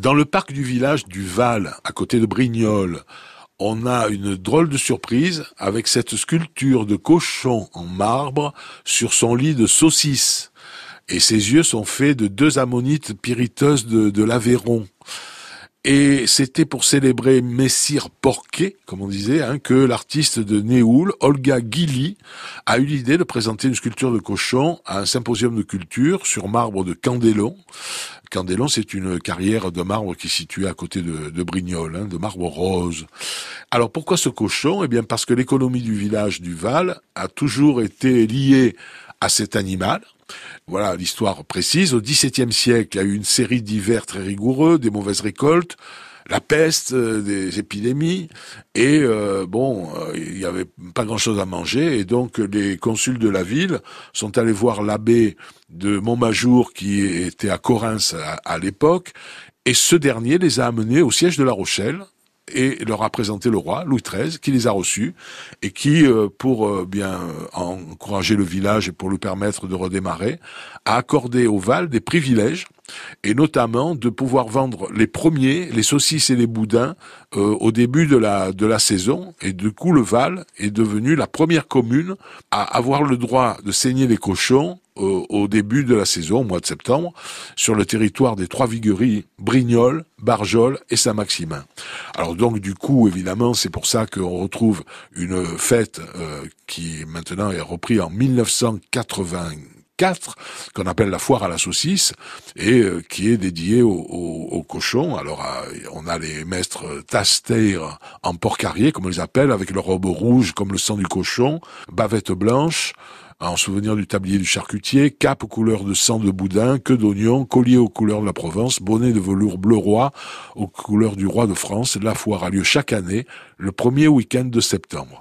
Dans le parc du village du Val, à côté de Brignoles, on a une drôle de surprise avec cette sculpture de cochon en marbre sur son lit de saucisse. Et ses yeux sont faits de deux ammonites pyriteuses de, l'Aveyron. Et c'était pour célébrer Messire Porquet, comme on disait, hein, que l'artiste de Néoul, Olga Guilly, a eu l'idée de présenter une sculpture de cochon à un symposium de culture sur marbre de Candélon. Candélon, c'est une carrière de marbre qui est située à côté de, Brignoles, hein, de marbre rose. Alors pourquoi ce cochon? Eh bien parce que l'économie du village du Val a toujours été liée à cet animal, voilà l'histoire précise. Au XVIIe siècle, il y a eu une série d'hivers très rigoureux, des mauvaises récoltes, la peste, euh, des épidémies, et euh, bon, euh, il n'y avait pas grand-chose à manger, et donc les consuls de la ville sont allés voir l'abbé de Montmajour qui était à Corinthe à l'époque, et ce dernier les a amenés au siège de La Rochelle, et leur a présenté le roi Louis XIII, qui les a reçus et qui, euh, pour euh, bien euh, encourager le village et pour lui permettre de redémarrer, a accordé au Val des privilèges et notamment de pouvoir vendre les premiers, les saucisses et les boudins au début de la de la saison. Et du coup, le Val est devenu la première commune à avoir le droit de saigner les cochons au, début de la saison, au mois de septembre, sur le territoire des trois vigueries Brignoles, Barjol et Saint-Maximin. Alors donc du coup, évidemment, c'est pour ça qu'on retrouve une fête euh, qui maintenant est reprise en 1984 qu'on appelle la foire à la saucisse et euh, qui est dédiée aux au, cochons. Alors on a les maîtres taster en porc-carrier, comme on les appelle, avec leur robe rouge comme le sang du cochon, bavette blanche, en souvenir du tablier du charcutier, cape aux couleurs de sang de boudin, queue d'oignon, collier aux couleurs de la Provence, bonnet de velours bleu roi aux couleurs du roi de France. La foire a lieu chaque année, le premier week-end de septembre.